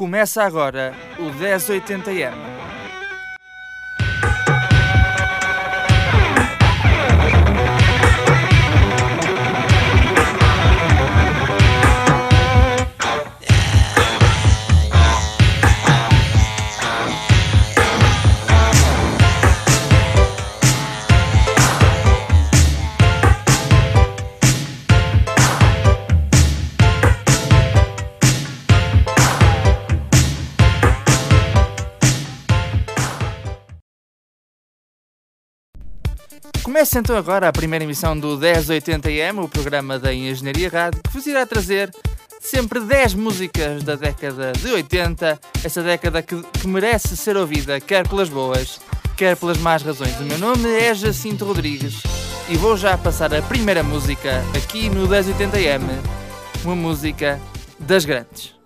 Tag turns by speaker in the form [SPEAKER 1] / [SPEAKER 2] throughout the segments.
[SPEAKER 1] Começa agora o 1080M. Começa então agora a primeira emissão do 1080M, o programa da Engenharia Rádio, que vos irá trazer sempre 10 músicas da década de 80, essa década que, que merece ser ouvida, quer pelas boas, quer pelas más razões. O meu nome é Jacinto Rodrigues e vou já passar a primeira música aqui no 1080M, uma música das grandes.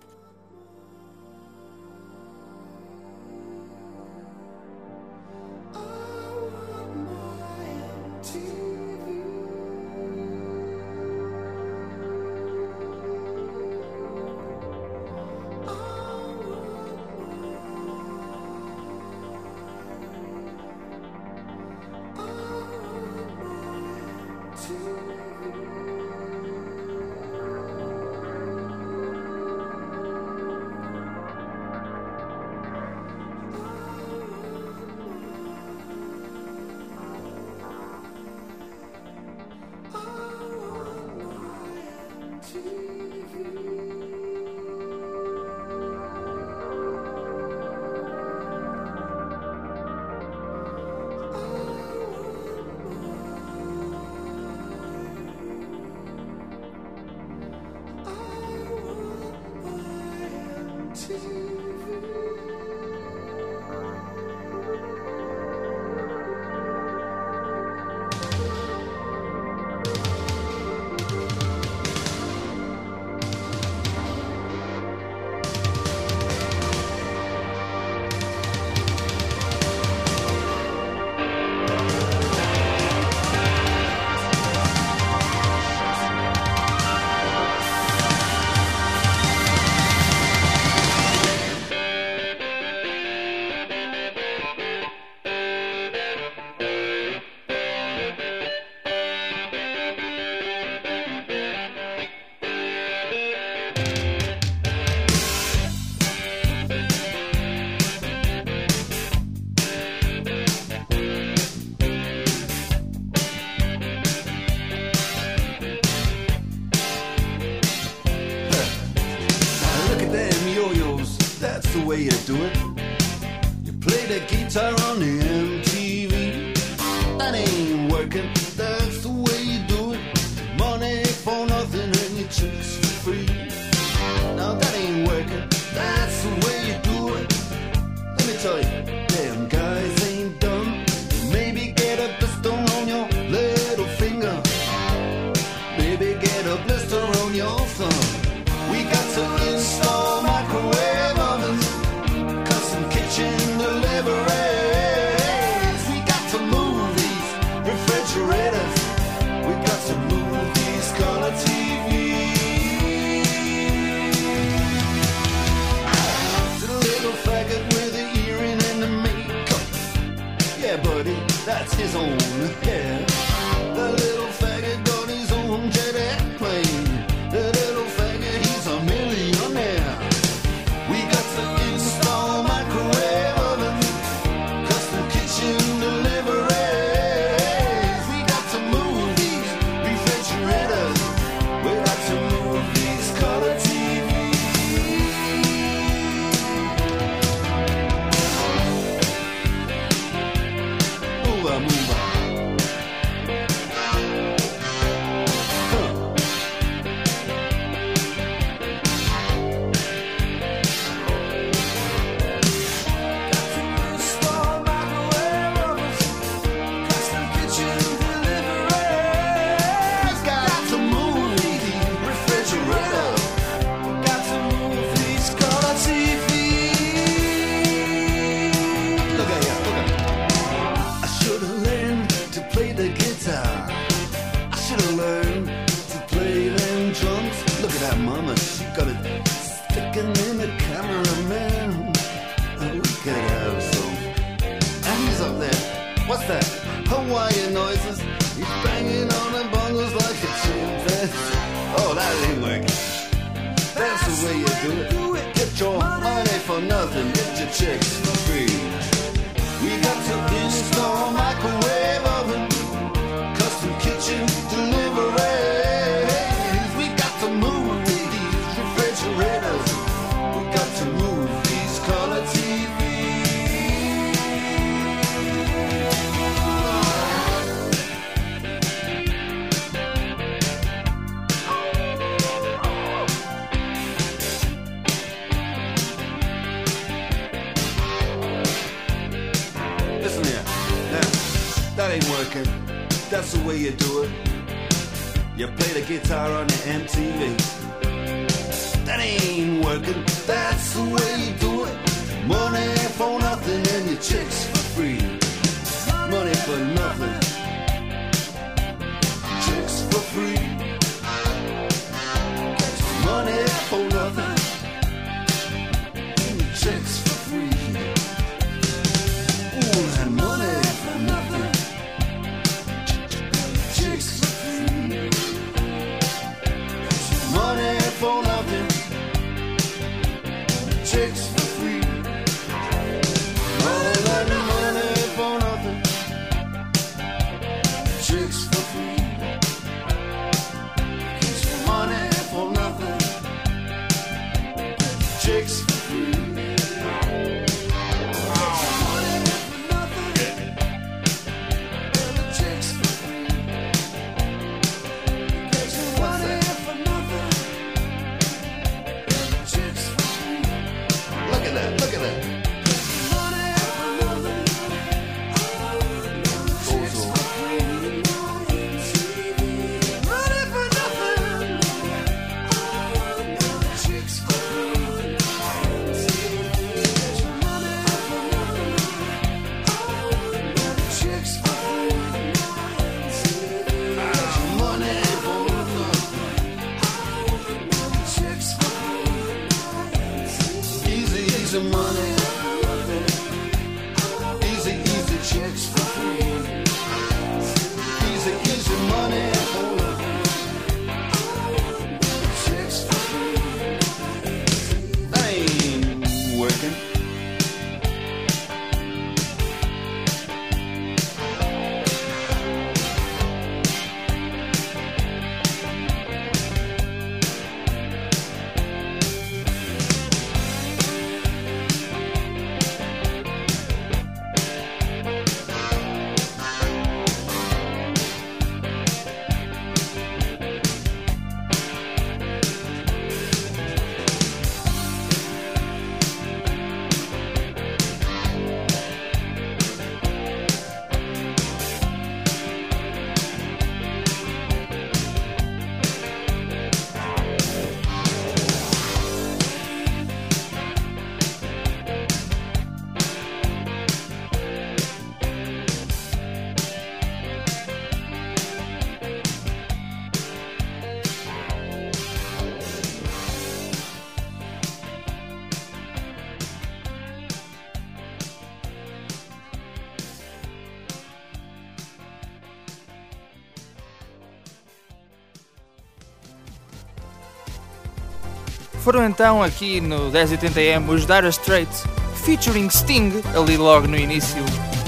[SPEAKER 2] Foram então aqui no 1080M os Dire Straits featuring Sting, ali logo no início,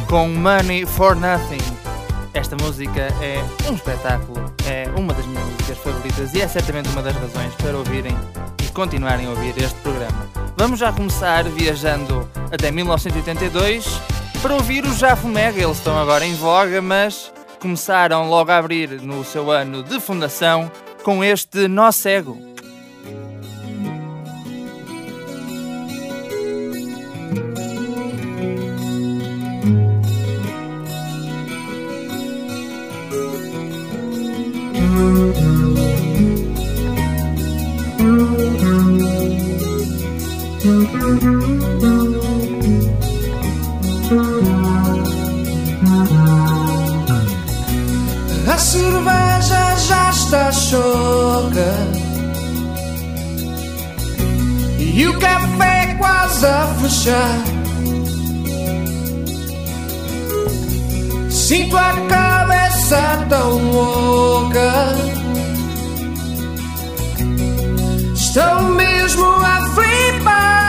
[SPEAKER 2] com Money for Nothing. Esta música é um espetáculo, é uma das minhas músicas favoritas e é certamente uma das razões para ouvirem e continuarem a ouvir este programa. Vamos já começar viajando até 1982 para ouvir o Jafo Mega. Eles estão agora em voga, mas começaram logo a abrir no seu ano de fundação com este Nó Cego.
[SPEAKER 3] Café quase a fechar. Sinto a cabeça tão louca. Estou mesmo terrível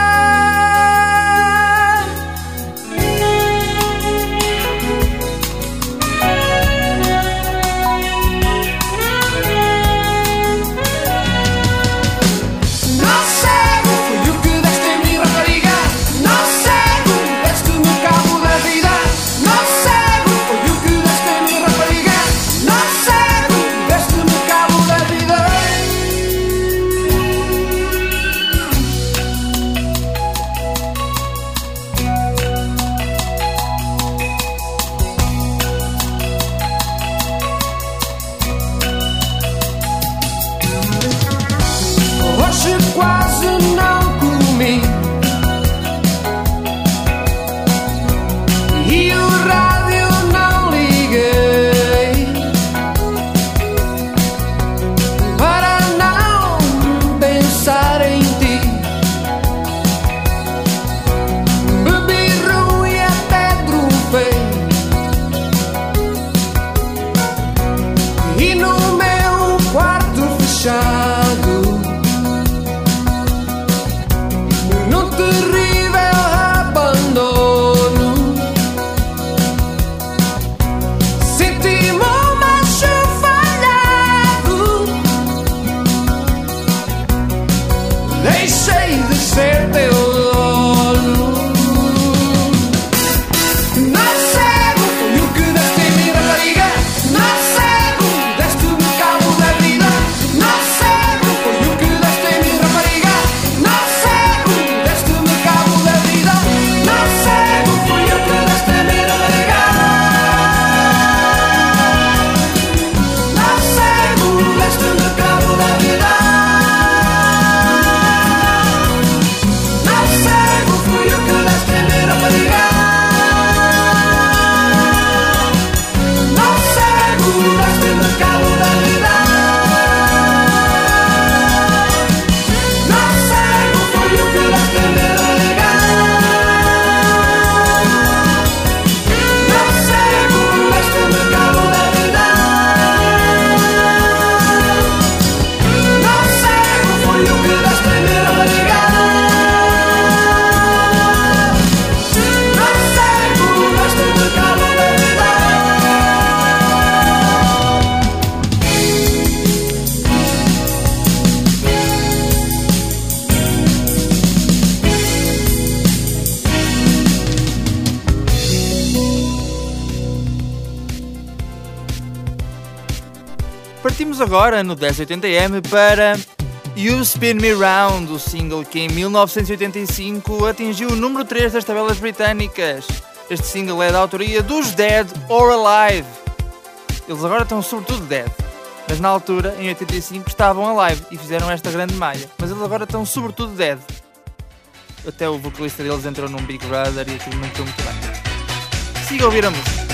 [SPEAKER 2] agora no 1080M para You Spin Me Round, o single que em 1985 atingiu o número 3 das tabelas britânicas. Este single é da autoria dos Dead or Alive. Eles agora estão sobretudo dead, mas na altura, em 85, estavam alive e fizeram esta grande malha. Mas eles agora estão sobretudo dead. Até o vocalista deles entrou num Big Brother e aquilo não muito bem. Siga a ouvir a música.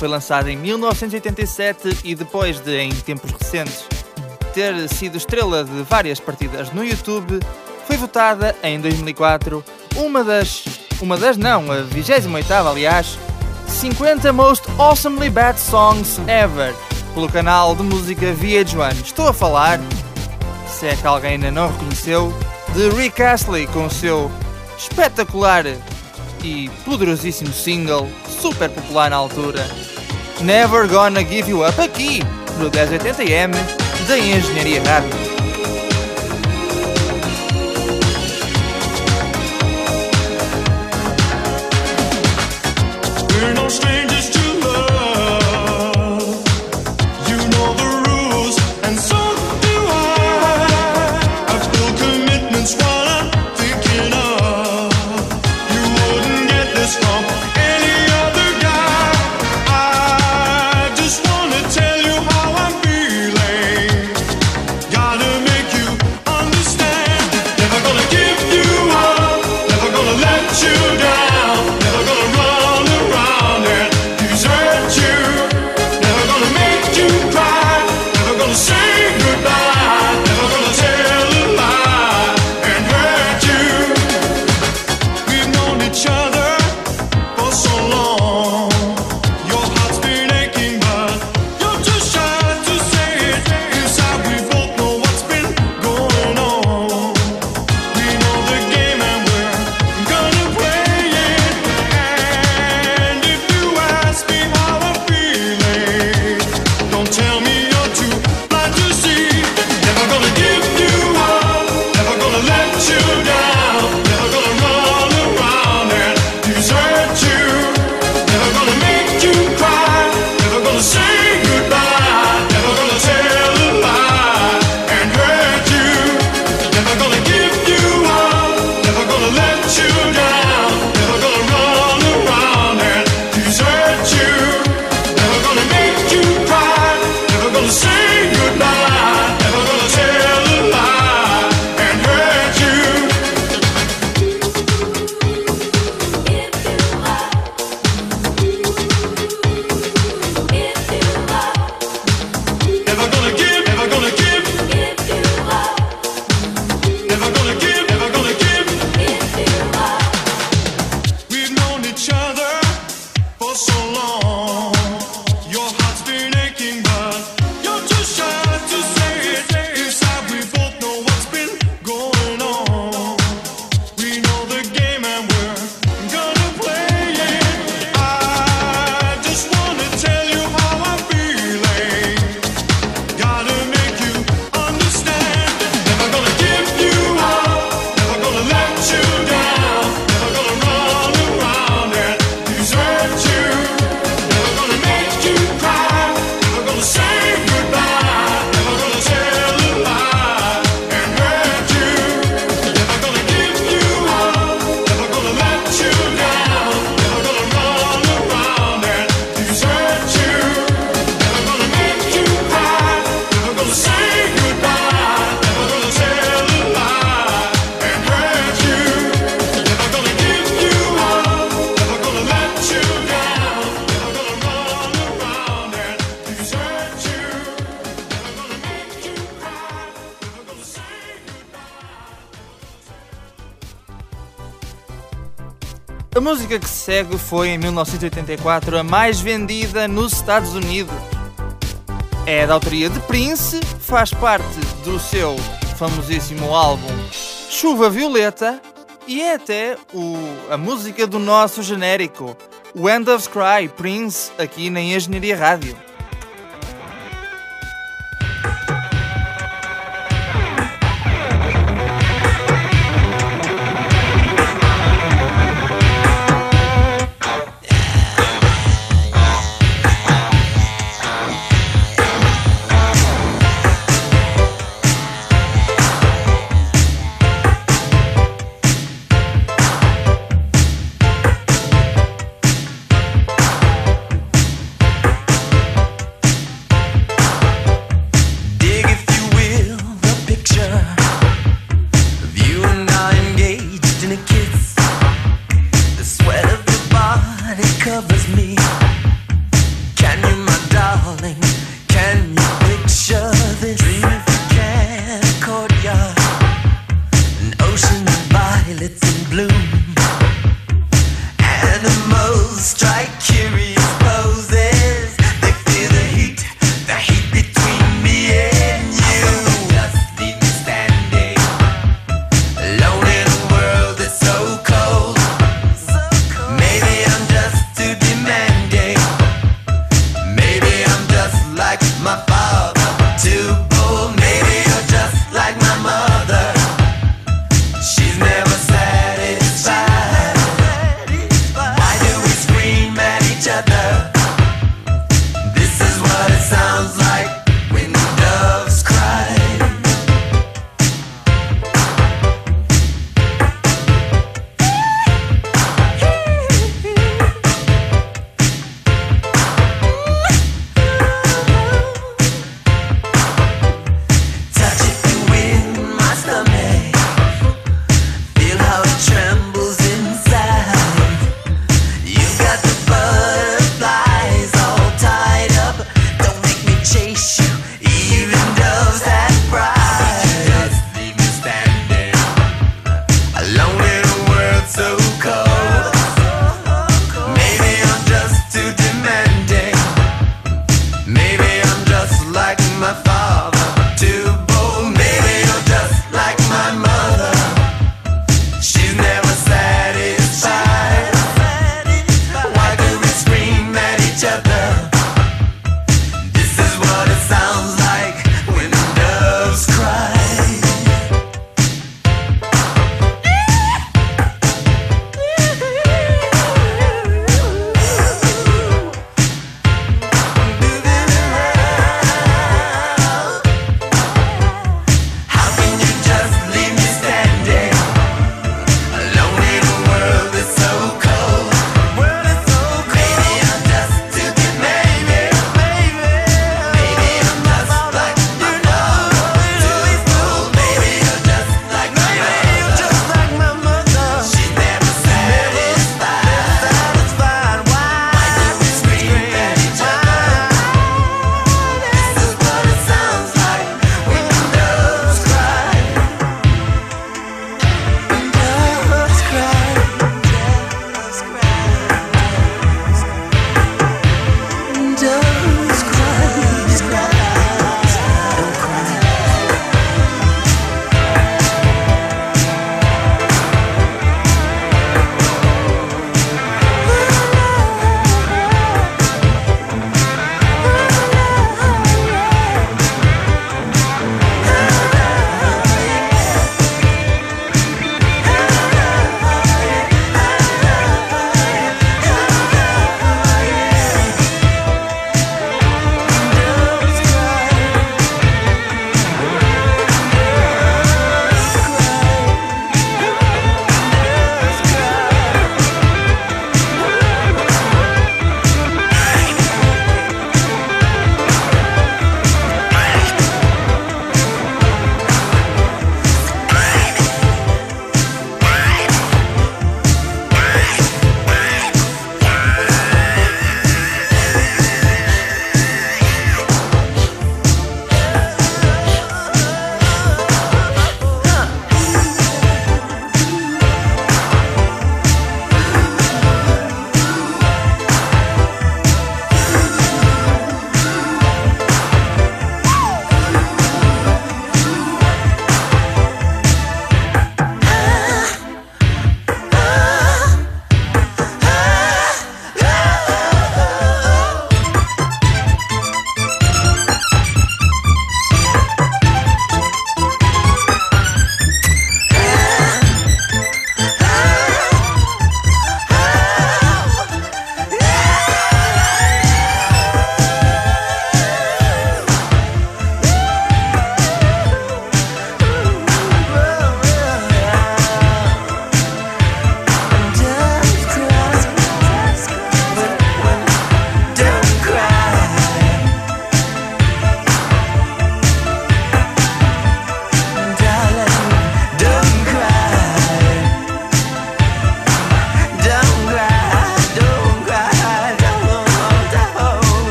[SPEAKER 4] foi lançada em 1987 e depois de, em tempos recentes, ter sido estrela de várias partidas no YouTube, foi votada em 2004 uma das, uma das não, a 28 aliás, 50 Most Awesomely Bad Songs Ever pelo canal de música VH1. Estou a falar, se é que alguém ainda não reconheceu, de Rick Astley com o seu espetacular e poderosíssimo single super popular na altura. Never Gonna Give You Up aqui, no 1080M da Engenharia Rádio.
[SPEAKER 2] A
[SPEAKER 4] música que segue foi em 1984 a mais vendida nos Estados Unidos. É da autoria de Prince, faz parte do seu famosíssimo álbum Chuva Violeta e é até o, a música do nosso genérico, o End of Cry Prince, aqui na Engenharia Rádio.
[SPEAKER 5] animals
[SPEAKER 2] strike you.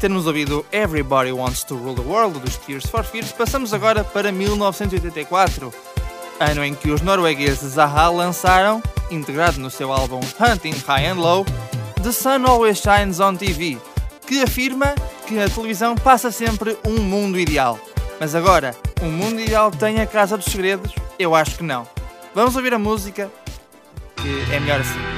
[SPEAKER 2] Termos ouvido Everybody Wants to Rule the World dos Tears for Fears, passamos agora para 1984, ano em que os noruegueses Zaha lançaram, integrado no seu álbum Hunting High and Low, The Sun Always Shines on TV, que afirma que a televisão passa sempre um mundo ideal. Mas agora, um mundo ideal tem a Casa dos Segredos? Eu acho que não. Vamos ouvir a música, que é melhor assim.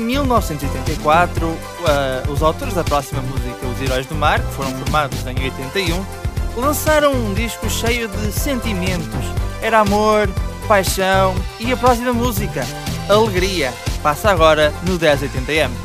[SPEAKER 2] 1984, ah, os autores da próxima música, Os Heróis do Mar, que foram formados em 81, lançaram um disco cheio de sentimentos. Era amor, paixão e a próxima música, Alegria, passa agora no 1080M.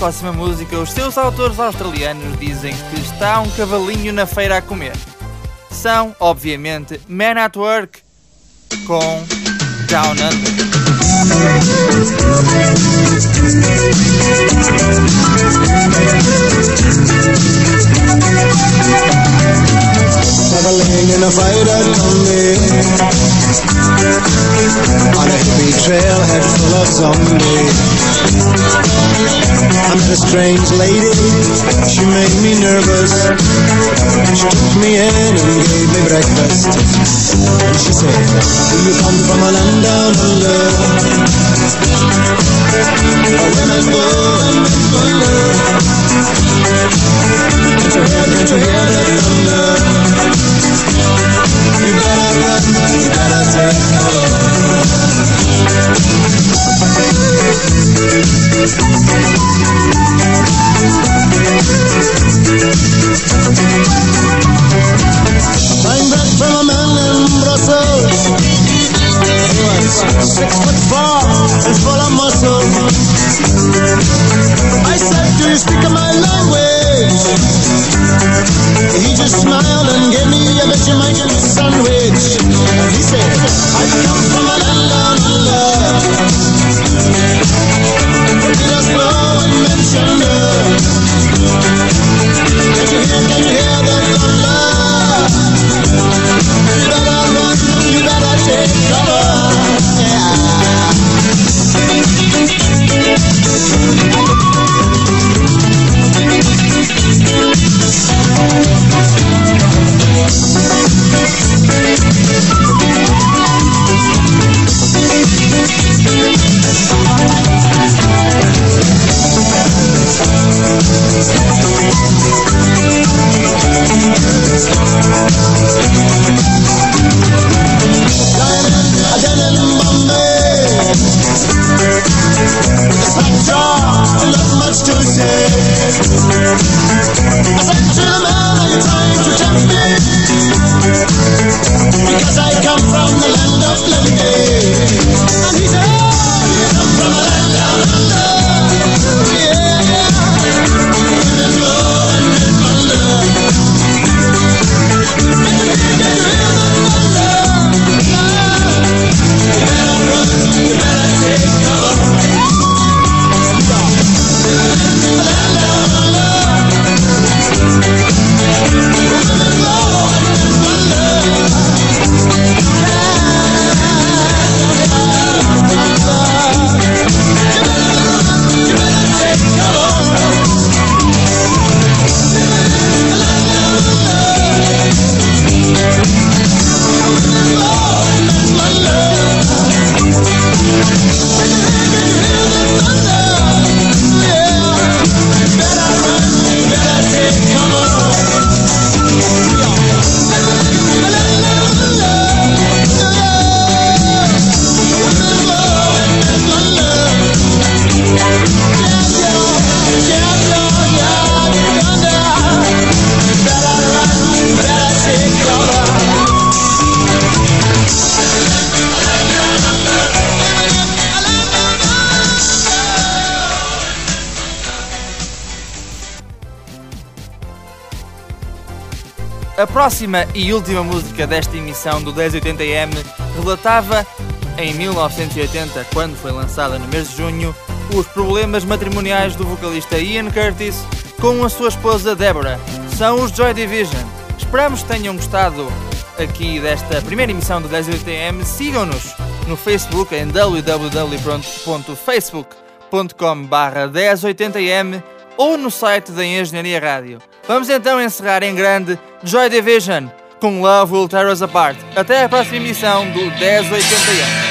[SPEAKER 2] Próxima música, os seus autores australianos dizem que está um cavalinho na feira a comer. São, obviamente, Men at Work com Down Under.
[SPEAKER 1] Traveling in a fighter eh? Tommy On a hippie trailhead full of zombies. I met a strange lady, she made me nervous. She took me in and gave me breakfast. And she said, do you come from a land down under Where women go and men wonder Can't you hear, can't you hear the thunder you you take. Buying bread from a man in Brussels. Six foot four and full of muscle. I said, Do you speak my language? He just smiled and gave me a sandwich. He said, I come from a land down under. Blow and mention Can you hear, can you hear the
[SPEAKER 2] próxima e última música desta emissão do 1080M relatava, em 1980, quando foi lançada no mês de junho, os problemas matrimoniais do vocalista Ian Curtis com a sua esposa Deborah. São os Joy Division. Esperamos que tenham gostado aqui desta primeira emissão do 1080M. Sigam-nos no Facebook em www.facebook.com 1080M ou no site da Engenharia Rádio. Vamos então encerrar em grande Joy Division com Love Will Tear Us Apart. Até a próxima emissão do 1080M.